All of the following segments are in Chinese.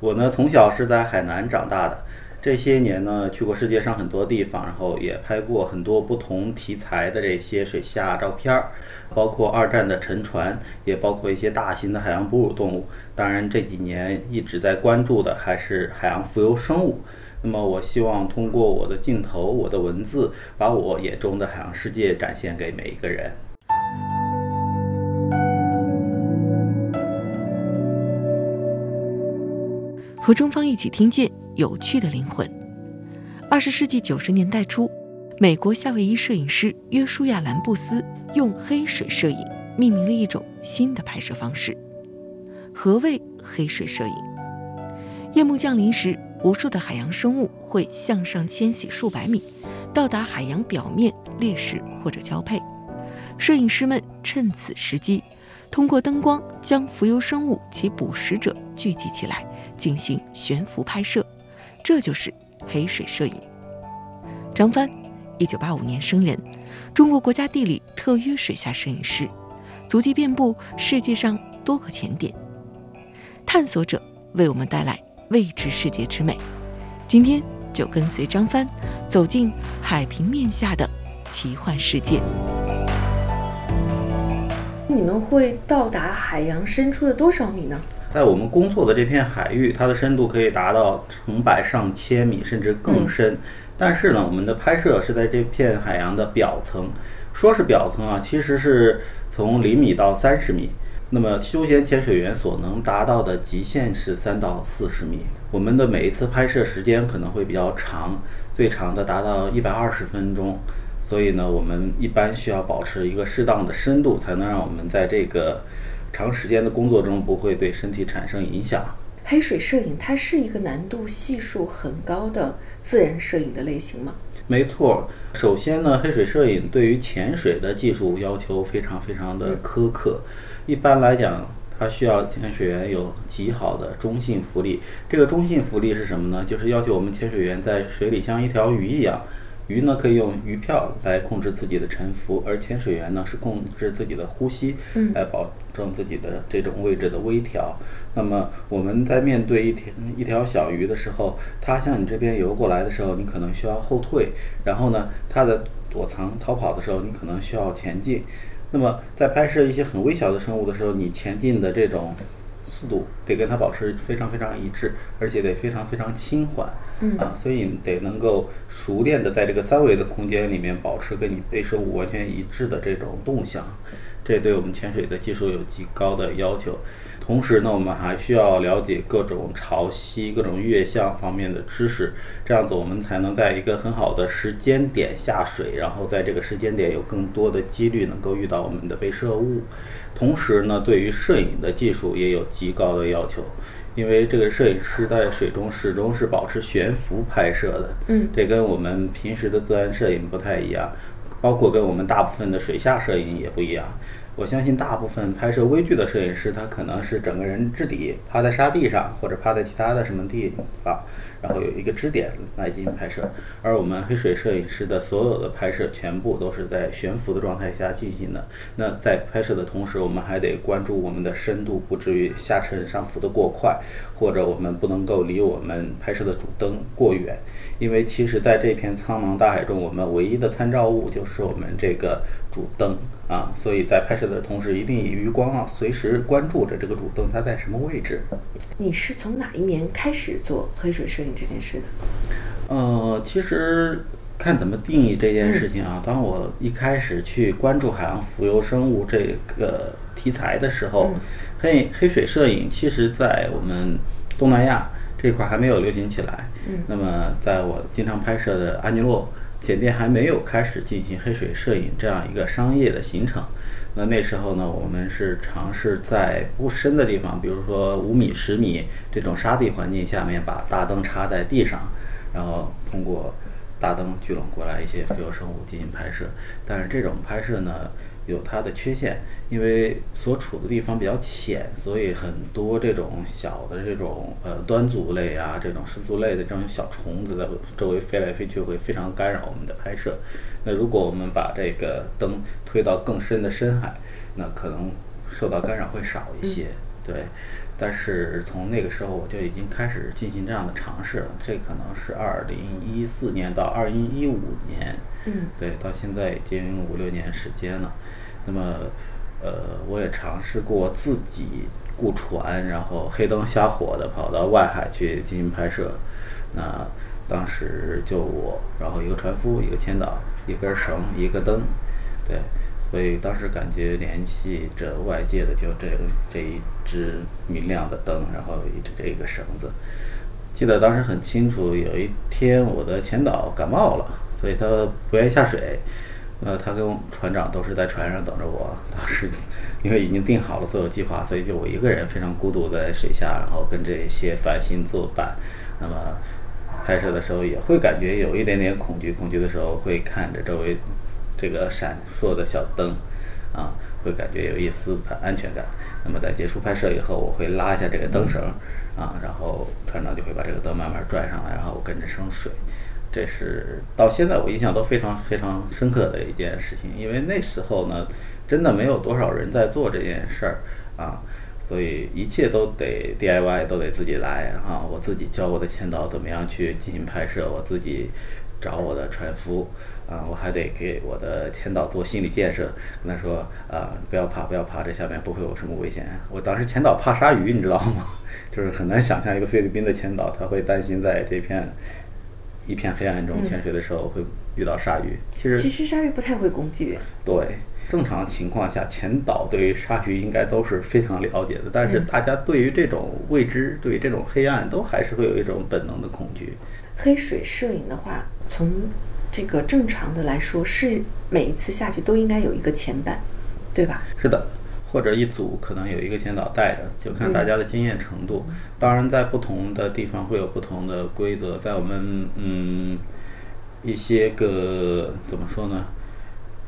我呢，从小是在海南长大的，这些年呢，去过世界上很多地方，然后也拍过很多不同题材的这些水下照片儿，包括二战的沉船，也包括一些大型的海洋哺乳动物。当然，这几年一直在关注的还是海洋浮游生物。那么，我希望通过我的镜头、我的文字，把我眼中的海洋世界展现给每一个人。和中方一起听见有趣的灵魂。二十世纪九十年代初，美国夏威夷摄影师约书亚·兰布斯用黑水摄影命名了一种新的拍摄方式。何谓黑水摄影？夜幕降临时，无数的海洋生物会向上迁徙数百米，到达海洋表面猎食或者交配。摄影师们趁此时机，通过灯光将浮游生物及捕食者聚集起来。进行悬浮拍摄，这就是黑水摄影。张帆，一九八五年生人，中国国家地理特约水下摄影师，足迹遍布世界上多个潜点。探索者为我们带来未知世界之美。今天就跟随张帆走进海平面下的奇幻世界。你们会到达海洋深处的多少米呢？在我们工作的这片海域，它的深度可以达到成百上千米，甚至更深。但是呢，我们的拍摄是在这片海洋的表层。说是表层啊，其实是从厘米到三十米。那么休闲潜水员所能达到的极限是三到四十米。我们的每一次拍摄时间可能会比较长，最长的达到一百二十分钟。所以呢，我们一般需要保持一个适当的深度，才能让我们在这个。长时间的工作中不会对身体产生影响。黑水摄影它是一个难度系数很高的自然摄影的类型吗？没错。首先呢，黑水摄影对于潜水的技术要求非常非常的苛刻。一般来讲，它需要潜水员有极好的中性浮力。这个中性浮力是什么呢？就是要求我们潜水员在水里像一条鱼一样。鱼呢可以用鱼票来控制自己的沉浮，而潜水员呢是控制自己的呼吸，来保证自己的这种位置的微调。那么我们在面对一条一条小鱼的时候，它向你这边游过来的时候，你可能需要后退；然后呢，它在躲藏逃跑的时候，你可能需要前进。那么在拍摄一些很微小的生物的时候，你前进的这种。速度得跟它保持非常非常一致，而且得非常非常轻缓，啊，所以你得能够熟练的在这个三维的空间里面保持跟你被摄物完全一致的这种动向，这对我们潜水的技术有极高的要求。同时呢，我们还需要了解各种潮汐、各种月相方面的知识，这样子我们才能在一个很好的时间点下水，然后在这个时间点有更多的几率能够遇到我们的被摄物。同时呢，对于摄影的技术也有极高的要求，因为这个摄影师在水中始终是保持悬浮拍摄的，嗯，这跟我们平时的自然摄影不太一样，包括跟我们大部分的水下摄影也不一样。我相信大部分拍摄微距的摄影师，他可能是整个人置底，趴在沙地上，或者趴在其他的什么地方，然后有一个支点来进行拍摄。而我们黑水摄影师的所有的拍摄，全部都是在悬浮的状态下进行的。那在拍摄的同时，我们还得关注我们的深度不至于下沉上浮的过快，或者我们不能够离我们拍摄的主灯过远。因为其实，在这片苍茫大海中，我们唯一的参照物就是我们这个主灯啊，所以在拍摄的同时，一定以余光啊，随时关注着这个主灯它在什么位置。你是从哪一年开始做黑水摄影这件事的？呃，其实看怎么定义这件事情啊。当我一开始去关注海洋浮游生物这个题材的时候，黑黑水摄影其实在我们东南亚。这块还没有流行起来，嗯，那么在我经常拍摄的安尼洛前店还没有开始进行黑水摄影这样一个商业的行程，那那时候呢，我们是尝试在不深的地方，比如说五米、十米这种沙地环境下面，把大灯插在地上，然后通过大灯聚拢过来一些浮游生物进行拍摄。但是这种拍摄呢，有它的缺陷，因为所处的地方比较浅，所以很多这种小的这种呃端足类啊，这种食足类的这种小虫子在周围飞来飞去，会非常干扰我们的拍摄。那如果我们把这个灯推到更深的深海，那可能受到干扰会少一些。对，但是从那个时候我就已经开始进行这样的尝试了。这可能是二零一四年到二零一五年，嗯，对，到现在已经五六年时间了。那么，呃，我也尝试过自己雇船，然后黑灯瞎火的跑到外海去进行拍摄。那当时就我，然后一个船夫，一个前导，一根绳，一个灯，对，所以当时感觉联系着外界的就这这一只明亮的灯，然后一直这个绳子。记得当时很清楚，有一天我的前导感冒了，所以他不愿意下水。呃，他跟船长都是在船上等着我。当时因为已经定好了所有计划，所以就我一个人非常孤独在水下，然后跟这些繁星作伴。那么拍摄的时候也会感觉有一点点恐惧，恐惧的时候会看着周围这个闪烁的小灯，啊，会感觉有一丝的安全感。那么在结束拍摄以后，我会拉一下这个灯绳，啊，然后船长就会把这个灯慢慢拽上来，然后我跟着升水。这是到现在我印象都非常非常深刻的一件事情，因为那时候呢，真的没有多少人在做这件事儿啊，所以一切都得 DIY，都得自己来啊。我自己教我的前导怎么样去进行拍摄，我自己找我的船夫啊，我还得给我的前导做心理建设，跟他说啊，不要怕，不要怕，这下面不会有什么危险。我当时前导怕鲨鱼，你知道吗？就是很难想象一个菲律宾的前导他会担心在这片。一片黑暗中潜水的时候会遇到鲨鱼。其实其实鲨鱼不太会攻击人。对，正常情况下，前导对于鲨鱼应该都是非常了解的。但是大家对于这种未知，对于这种黑暗，都还是会有一种本能的恐惧。黑水摄影的话，从这个正常的来说，是每一次下去都应该有一个前板，对吧？是的。或者一组可能有一个前导带着，就看大家的经验程度。当然，在不同的地方会有不同的规则。在我们嗯一些个怎么说呢？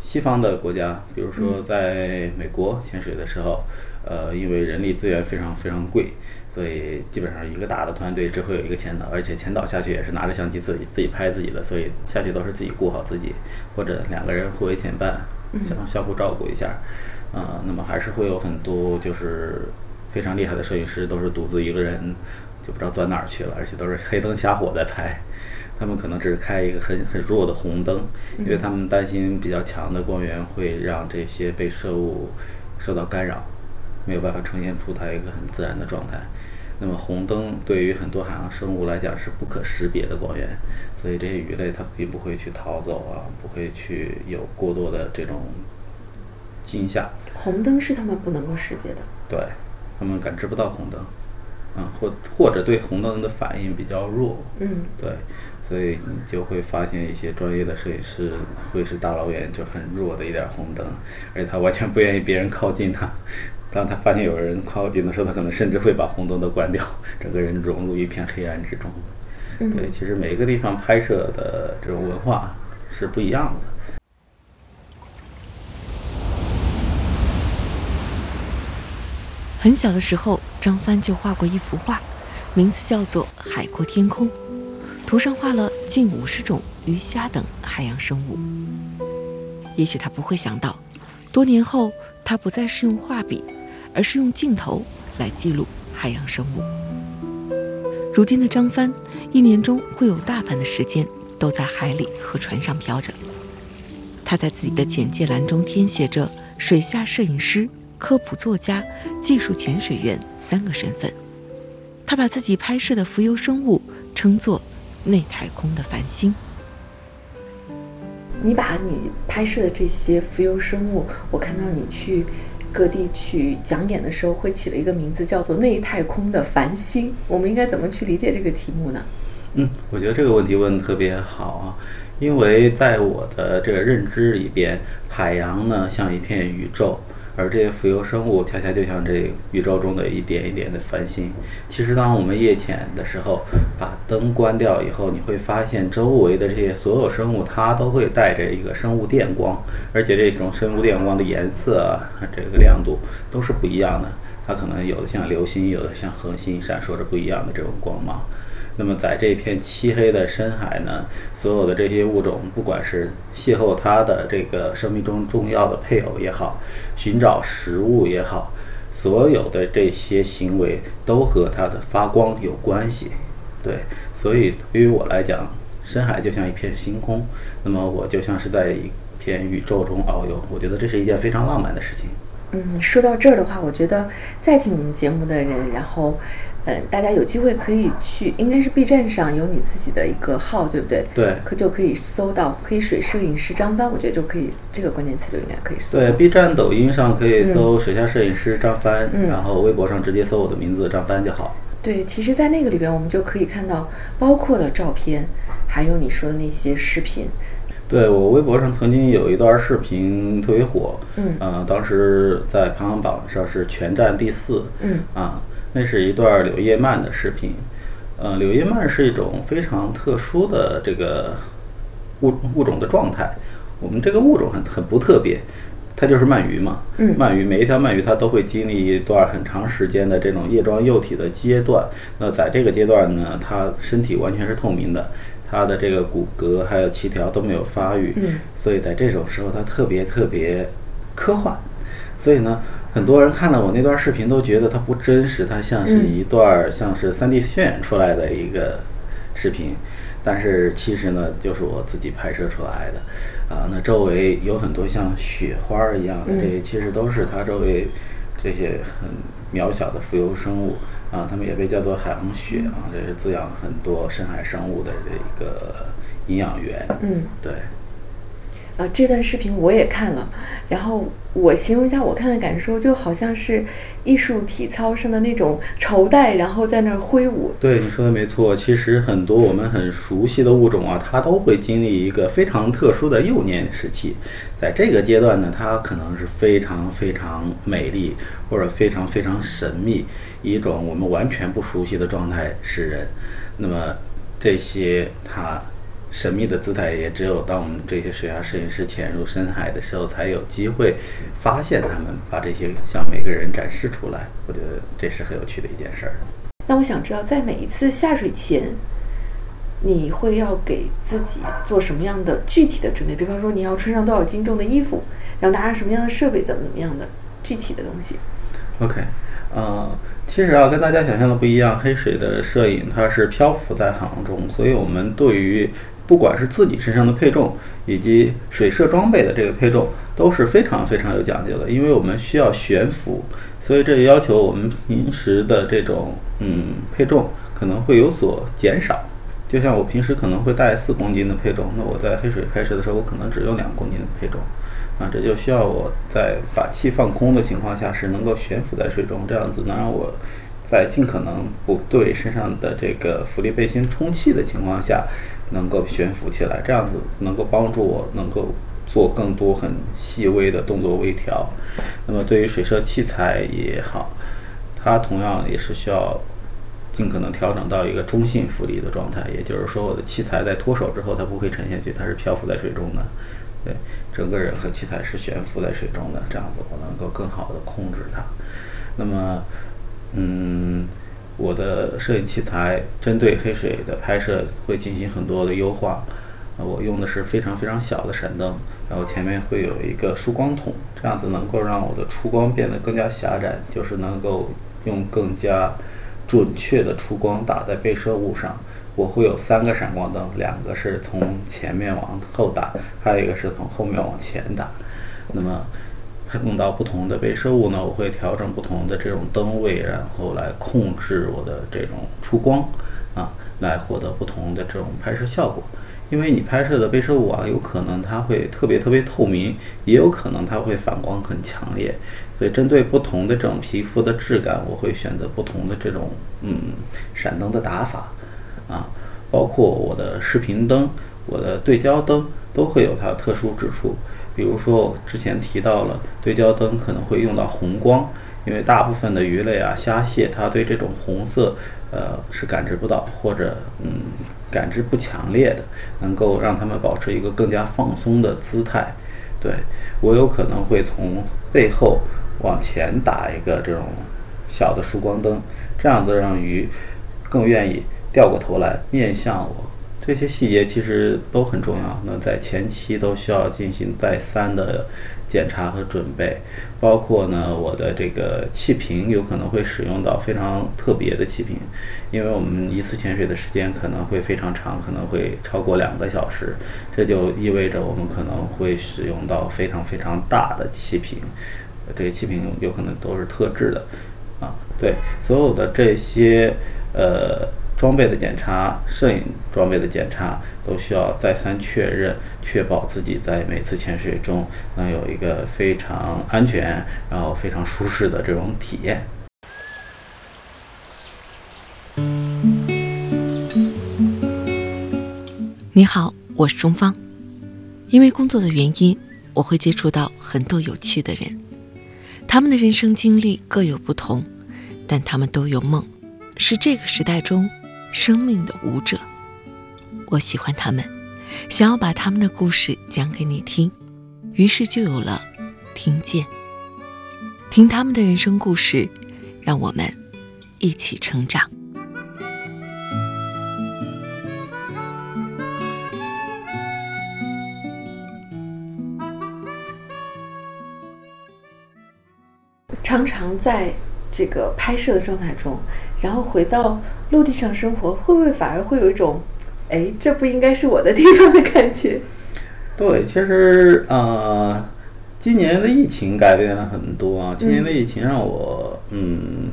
西方的国家，比如说在美国潜水的时候，呃，因为人力资源非常非常贵，所以基本上一个大的团队只会有一个前导，而且前导下去也是拿着相机自己自己拍自己的，所以下去都是自己顾好自己，或者两个人互为前伴，相相互照顾一下。啊，那么还是会有很多就是非常厉害的摄影师，都是独自一个人，就不知道钻哪儿去了，而且都是黑灯瞎火在拍。他们可能只是开一个很很弱的红灯，因为他们担心比较强的光源会让这些被摄物受到干扰，没有办法呈现出它一个很自然的状态。那么红灯对于很多海洋生物来讲是不可识别的光源，所以这些鱼类它并不会去逃走啊，不会去有过多的这种。惊吓，红灯是它们不能够识别的，对，它们感知不到红灯，嗯，或或者对红灯的反应比较弱，嗯，对，所以你就会发现一些专业的摄影师会是大老远就很弱的一点红灯，而且他完全不愿意别人靠近他，当他发现有人靠近的时候，他可能甚至会把红灯都关掉，整个人融入一片黑暗之中。对，其实每个地方拍摄的这种文化是不一样的。很小的时候，张帆就画过一幅画，名字叫做《海阔天空》，图上画了近五十种鱼虾等海洋生物。也许他不会想到，多年后他不再是用画笔，而是用镜头来记录海洋生物。如今的张帆，一年中会有大半的时间都在海里和船上漂着。他在自己的简介栏中填写着“水下摄影师”。科普作家、技术潜水员三个身份，他把自己拍摄的浮游生物称作“内太空的繁星”。你把你拍摄的这些浮游生物，我看到你去各地去讲演的时候，会起了一个名字，叫做“内太空的繁星”。我们应该怎么去理解这个题目呢？嗯，我觉得这个问题问的特别好啊，因为在我的这个认知里边，海洋呢像一片宇宙。而这些浮游生物恰恰就像这宇宙中的一点一点的繁星。其实，当我们夜潜的时候，把灯关掉以后，你会发现周围的这些所有生物，它都会带着一个生物电光，而且这种生物电光的颜色啊，这个亮度都是不一样的。它可能有的像流星，有的像恒星，闪烁着不一样的这种光芒。那么，在这片漆黑的深海呢，所有的这些物种，不管是邂逅它的这个生命中重要的配偶也好，寻找食物也好，所有的这些行为都和它的发光有关系。对，所以对于我来讲，深海就像一片星空，那么我就像是在一片宇宙中遨游。我觉得这是一件非常浪漫的事情。嗯，说到这儿的话，我觉得在听我们节目的人，然后。嗯，大家有机会可以去，应该是 B 站上有你自己的一个号，对不对？对，可就可以搜到“黑水摄影师张帆”，我觉得就可以，这个关键词就应该可以搜。对，B 站、抖音上可以搜“水下摄影师张帆”，然后微博上直接搜我的名字张帆就好。对，其实，在那个里边，我们就可以看到，包括了照片，还有你说的那些视频。对我微博上曾经有一段视频特别火，嗯，呃，当时在排行榜上是全站第四，嗯，啊。那是一段柳叶鳗的视频，呃，柳叶鳗是一种非常特殊的这个物物种的状态。我们这个物种很很不特别，它就是鳗鱼嘛。嗯。鳗鱼每一条鳗鱼它都会经历一段很长时间的这种叶状幼体的阶段。那在这个阶段呢，它身体完全是透明的，它的这个骨骼还有鳍条都没有发育。嗯。所以在这种时候，它特别特别科幻。所以呢。很多人看了我那段视频都觉得它不真实，它像是一段像是 3D 渲染出来的一个视频，但是其实呢就是我自己拍摄出来的。啊，那周围有很多像雪花一样的，这些其实都是它周围这些很渺小的浮游生物啊，它们也被叫做海洋雪啊，这是滋养很多深海生物的这一个营养源。嗯，对。呃，这段视频我也看了，然后我形容一下我看的感受，就好像是艺术体操上的那种绸带，然后在那儿挥舞。对，你说的没错。其实很多我们很熟悉的物种啊，它都会经历一个非常特殊的幼年时期，在这个阶段呢，它可能是非常非常美丽，或者非常非常神秘，一种我们完全不熟悉的状态示人。那么这些它。神秘的姿态也只有当我们这些水下摄影师潜入深海的时候，才有机会发现他们，把这些向每个人展示出来。我觉得这是很有趣的一件事儿。那我想知道，在每一次下水前，你会要给自己做什么样的具体的准备？比方说，你要穿上多少斤重的衣服，然后拿上什么样的设备，怎么怎么样的具体的东西？OK，呃。其实啊，跟大家想象的不一样。黑水的摄影它是漂浮在海洋中，所以我们对于不管是自己身上的配重，以及水摄装备的这个配重都是非常非常有讲究的。因为我们需要悬浮，所以这也要求我们平时的这种嗯配重可能会有所减少。就像我平时可能会带四公斤的配重，那我在黑水拍摄的时候，我可能只用两公斤的配重。啊，这就需要我在把气放空的情况下是能够悬浮在水中，这样子能让我在尽可能不对身上的这个浮力背心充气的情况下，能够悬浮起来，这样子能够帮助我能够做更多很细微的动作微调。那么对于水射器材也好，它同样也是需要尽可能调整到一个中性浮力的状态，也就是说我的器材在脱手之后它不会沉下去，它是漂浮在水中的。对，整个人和器材是悬浮在水中的，这样子我能够更好的控制它。那么，嗯，我的摄影器材针对黑水的拍摄会进行很多的优化。我用的是非常非常小的闪灯，然后前面会有一个束光筒，这样子能够让我的出光变得更加狭窄，就是能够用更加准确的出光打在被摄物上。我会有三个闪光灯，两个是从前面往后打，还有一个是从后面往前打。那么碰到不同的被摄物呢，我会调整不同的这种灯位，然后来控制我的这种出光啊，来获得不同的这种拍摄效果。因为你拍摄的被摄物啊，有可能它会特别特别透明，也有可能它会反光很强烈。所以针对不同的这种皮肤的质感，我会选择不同的这种嗯闪灯的打法。啊，包括我的视频灯，我的对焦灯都会有它特殊之处。比如说，我之前提到了对焦灯可能会用到红光，因为大部分的鱼类啊、虾蟹，它对这种红色，呃，是感知不到或者嗯感知不强烈的，能够让它们保持一个更加放松的姿态。对我有可能会从背后往前打一个这种小的束光灯，这样子让鱼更愿意掉过头来面向我。这些细节其实都很重要，那在前期都需要进行再三的检查和准备，包括呢我的这个气瓶有可能会使用到非常特别的气瓶，因为我们一次潜水的时间可能会非常长，可能会超过两个小时，这就意味着我们可能会使用到非常非常大的气瓶，这些气瓶有可能都是特制的，啊，对，所有的这些呃。装备的检查，摄影装备的检查，都需要再三确认，确保自己在每次潜水中能有一个非常安全，然后非常舒适的这种体验。你好，我是钟芳。因为工作的原因，我会接触到很多有趣的人，他们的人生经历各有不同，但他们都有梦，是这个时代中。生命的舞者，我喜欢他们，想要把他们的故事讲给你听，于是就有了听见，听他们的人生故事，让我们一起成长。常常在这个拍摄的状态中。然后回到陆地上生活，会不会反而会有一种，哎，这不应该是我的地方的感觉？对，其实呃，今年的疫情改变了很多啊。今年的疫情让我嗯，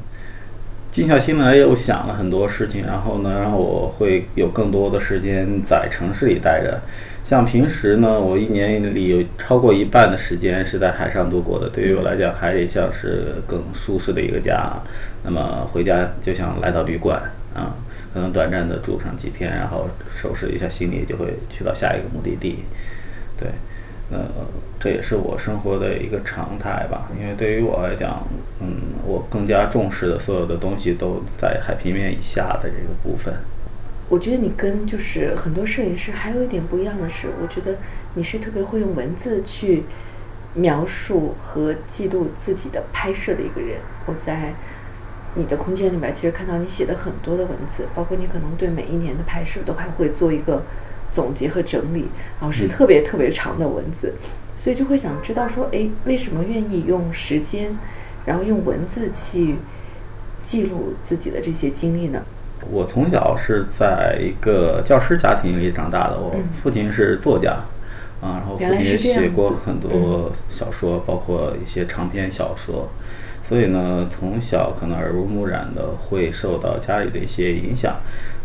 静下心来又想了很多事情，然后呢，让我会有更多的时间在城市里待着。像平时呢，我一年里有超过一半的时间是在海上度过的。对于我来讲，海里像是更舒适的一个家。那么回家就像来到旅馆啊，可能短暂的住上几天，然后收拾一下行李，就会去到下一个目的地。对，呃，这也是我生活的一个常态吧。因为对于我来讲，嗯，我更加重视的所有的东西都在海平面以下的这个部分。我觉得你跟就是很多摄影师还有一点不一样的是，我觉得你是特别会用文字去描述和记录自己的拍摄的一个人。我在你的空间里面，其实看到你写的很多的文字，包括你可能对每一年的拍摄都还会做一个总结和整理，然后是特别特别长的文字，所以就会想知道说，哎，为什么愿意用时间，然后用文字去记录自己的这些经历呢？我从小是在一个教师家庭里长大的，我父亲是作家，啊，然后父亲也写过很多小说，包括一些长篇小说，所以呢，从小可能耳濡目染的会受到家里的一些影响。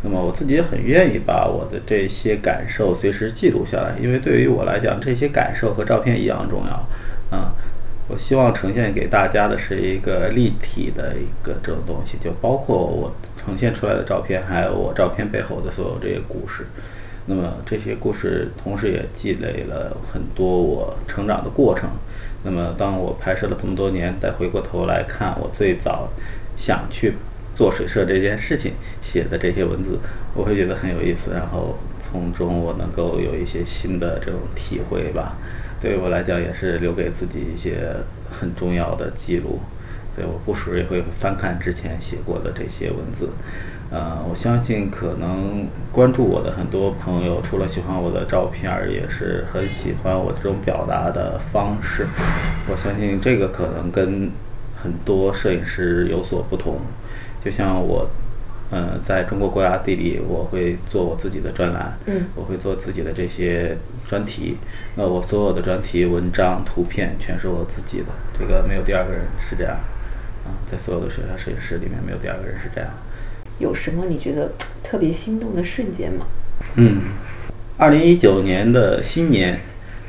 那么我自己也很愿意把我的这些感受随时记录下来，因为对于我来讲，这些感受和照片一样重要，啊。我希望呈现给大家的是一个立体的一个这种东西，就包括我呈现出来的照片，还有我照片背后的所有这些故事。那么这些故事同时也积累了很多我成长的过程。那么当我拍摄了这么多年，再回过头来看我最早想去做水摄这件事情写的这些文字，我会觉得很有意思，然后从中我能够有一些新的这种体会吧。对于我来讲，也是留给自己一些很重要的记录，所以我不时也会翻看之前写过的这些文字。呃，我相信可能关注我的很多朋友，除了喜欢我的照片，也是很喜欢我这种表达的方式。我相信这个可能跟很多摄影师有所不同，就像我。嗯，在中国国家地理，我会做我自己的专栏，嗯，我会做自己的这些专题。那我所有的专题、文章、图片全是我自己的，这个没有第二个人是这样。啊，在所有的水下摄影师里面，没有第二个人是这样。有什么你觉得特别心动的瞬间吗？嗯，二零一九年的新年，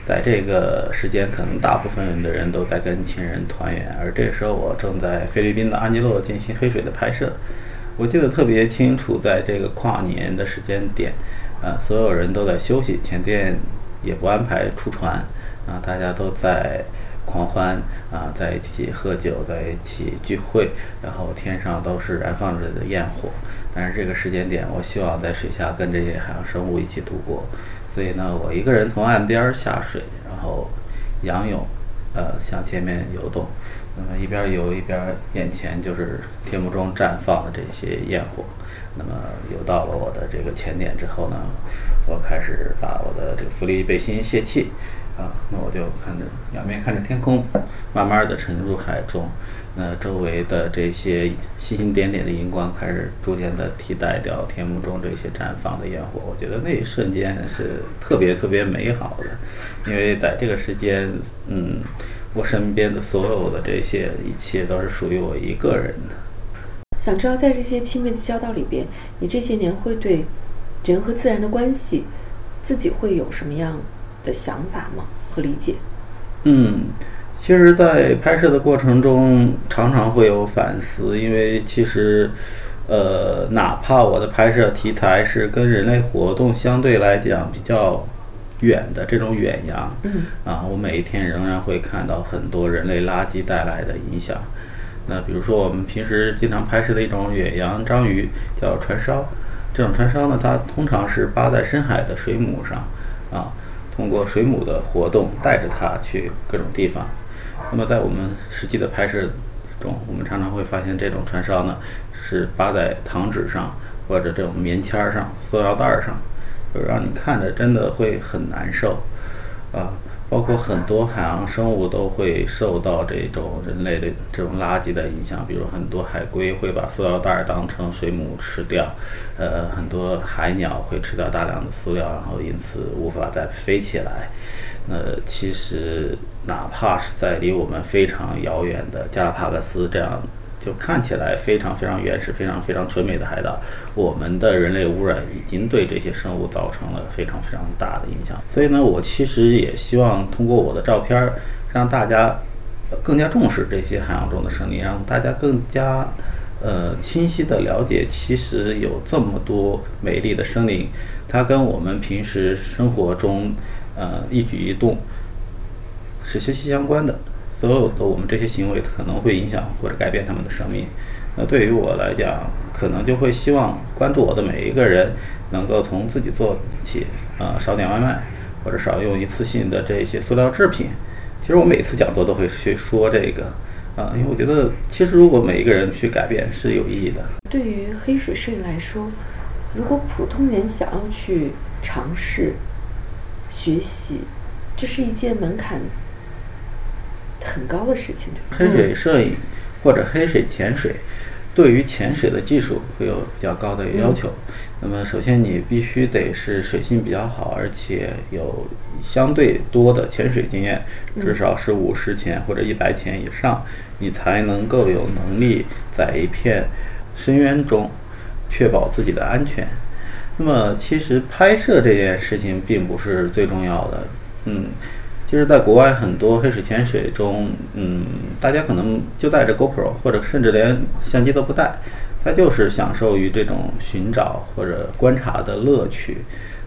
在这个时间，可能大部分的人都在跟亲人团圆，而这时候我正在菲律宾的安吉洛进行黑水的拍摄。我记得特别清楚，在这个跨年的时间点，呃，所有人都在休息，前店也不安排出船，啊，大家都在狂欢啊，在一起喝酒，在一起聚会，然后天上都是燃放着的焰火。但是这个时间点，我希望在水下跟这些海洋生物一起度过，所以呢，我一个人从岸边下水，然后仰泳，呃，向前面游动。那么一边游一边，眼前就是天幕中绽放的这些焰火。那么游到了我的这个前点之后呢，我开始把我的这个浮力背心泄气，啊，那我就看着仰面看着天空，慢慢的沉入海中。那周围的这些星星点点的荧光开始逐渐的替代掉天幕中这些绽放的烟火。我觉得那一瞬间是特别特别美好的，因为在这个时间，嗯。我身边的所有的这些一切都是属于我一个人的。想知道，在这些亲密的交道里边，你这些年会对人和自然的关系，自己会有什么样的想法吗？和理解？嗯，其实，在拍摄的过程中，常常会有反思，因为其实，呃，哪怕我的拍摄题材是跟人类活动相对来讲比较。远的这种远洋，嗯啊，我每一天仍然会看到很多人类垃圾带来的影响。那比如说，我们平时经常拍摄的一种远洋章鱼叫船烧，这种船烧呢，它通常是扒在深海的水母上，啊，通过水母的活动带着它去各种地方。那么在我们实际的拍摄中，我们常常会发现这种船烧呢是扒在糖纸上或者这种棉签上、塑料袋上。就让你看着真的会很难受，啊，包括很多海洋生物都会受到这种人类的这种垃圾的影响，比如很多海龟会把塑料袋当成水母吃掉，呃，很多海鸟会吃掉大量的塑料，然后因此无法再飞起来。呃其实哪怕是在离我们非常遥远的加拉帕戈斯这样。就看起来非常非常原始、非常非常纯美的海岛，我们的人类污染已经对这些生物造成了非常非常大的影响。所以呢，我其实也希望通过我的照片，让大家更加重视这些海洋中的生灵，让大家更加呃清晰的了解，其实有这么多美丽的生灵，它跟我们平时生活中呃一举一动是息息相关的。所有的我们这些行为可能会影响或者改变他们的生命。那对于我来讲，可能就会希望关注我的每一个人能够从自己做起，啊，少点外卖，或者少用一次性的这些塑料制品。其实我每次讲座都会去说这个，啊，因为我觉得其实如果每一个人去改变是有意义的。对于黑水摄影来说，如果普通人想要去尝试学习，这是一件门槛。很高的事情。黑水摄影或者黑水潜水，对于潜水的技术会有比较高的要求。那么，首先你必须得是水性比较好，而且有相对多的潜水经验，至少是五十潜或者一百潜以上，你才能够有能力在一片深渊中确保自己的安全。那么，其实拍摄这件事情并不是最重要的。嗯。其实，在国外很多黑水潜水中，嗯，大家可能就带着 GoPro，或者甚至连相机都不带，他就是享受于这种寻找或者观察的乐趣。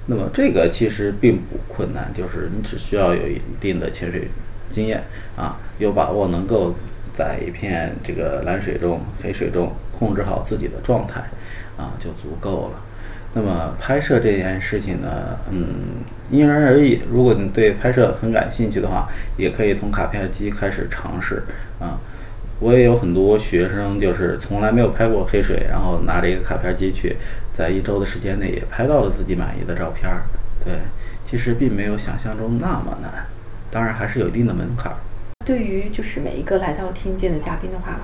那么，这个其实并不困难，就是你只需要有一定的潜水经验啊，有把握能够在一片这个蓝水中、黑水中控制好自己的状态啊，就足够了。那么拍摄这件事情呢，嗯，因人而异。如果你对拍摄很感兴趣的话，也可以从卡片机开始尝试啊。我也有很多学生，就是从来没有拍过黑水，然后拿着一个卡片机去，在一周的时间内也拍到了自己满意的照片儿。对，其实并没有想象中那么难，当然还是有一定的门槛。对于就是每一个来到听见的嘉宾的话，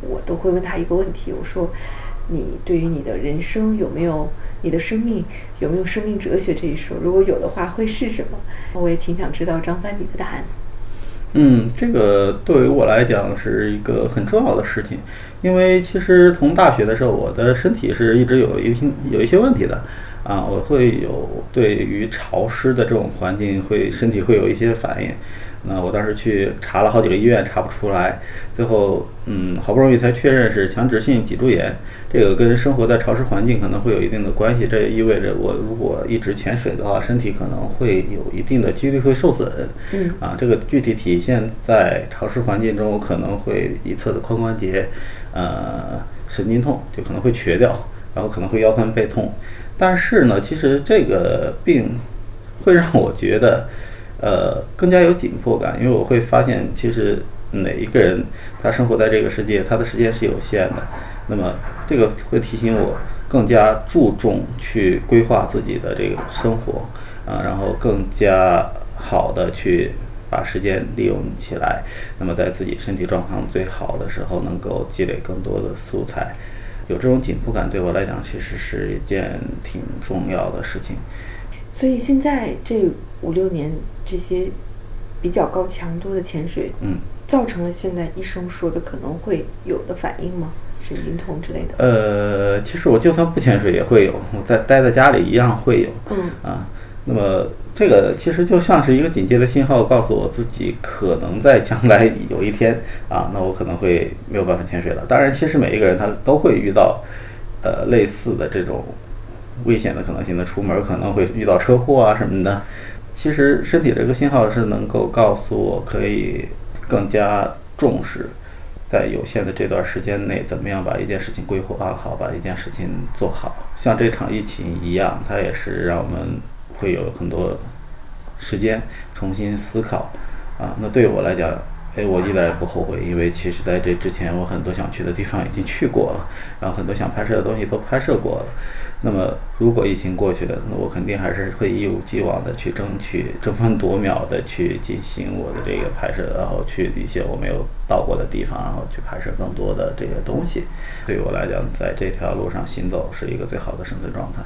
我都会问他一个问题，我说。你对于你的人生有没有你的生命有没有生命哲学这一说？如果有的话，会是什么？我也挺想知道张帆你的答案。嗯，这个对于我来讲是一个很重要的事情，因为其实从大学的时候，我的身体是一直有一些有一些问题的啊，我会有对于潮湿的这种环境会身体会有一些反应。那我当时去查了好几个医院，查不出来，最后嗯，好不容易才确认是强直性脊柱炎。这个跟生活在潮湿环境可能会有一定的关系，这也意味着我如果一直潜水的话，身体可能会有一定的几率会受损。嗯啊，这个具体体现在潮湿环境中，可能会一侧的髋关节，呃，神经痛就可能会瘸掉，然后可能会腰酸背痛。但是呢，其实这个病会让我觉得，呃，更加有紧迫感，因为我会发现，其实每一个人他生活在这个世界，他的时间是有限的。那么这个会提醒我更加注重去规划自己的这个生活，啊，然后更加好的去把时间利用起来。那么在自己身体状况最好的时候，能够积累更多的素材。有这种紧迫感，对我来讲，其实是一件挺重要的事情。所以现在这五六年这些比较高强度的潜水，嗯，造成了现在医生说的可能会有的反应吗？神经痛之类的？呃，其实我就算不潜水也会有，我在待在家里一样会有。嗯啊，那么这个其实就像是一个警戒的信号，告诉我自己可能在将来有一天啊，那我可能会没有办法潜水了。当然，其实每一个人他都会遇到呃类似的这种危险的可能性的，出门可能会遇到车祸啊什么的。其实身体这个信号是能够告诉我可以更加重视。在有限的这段时间内，怎么样把一件事情规划好，把一件事情做好？像这场疫情一样，它也是让我们会有很多时间重新思考啊。那对我来讲，哎，我一点也不后悔，因为其实在这之前，我很多想去的地方已经去过了，然后很多想拍摄的东西都拍摄过了。那么，如果疫情过去了，那我肯定还是会一如既往的去争取、争分夺秒的去进行我的这个拍摄，然后去一些我没有到过的地方，然后去拍摄更多的这些东西。对于我来讲，在这条路上行走是一个最好的生存状态。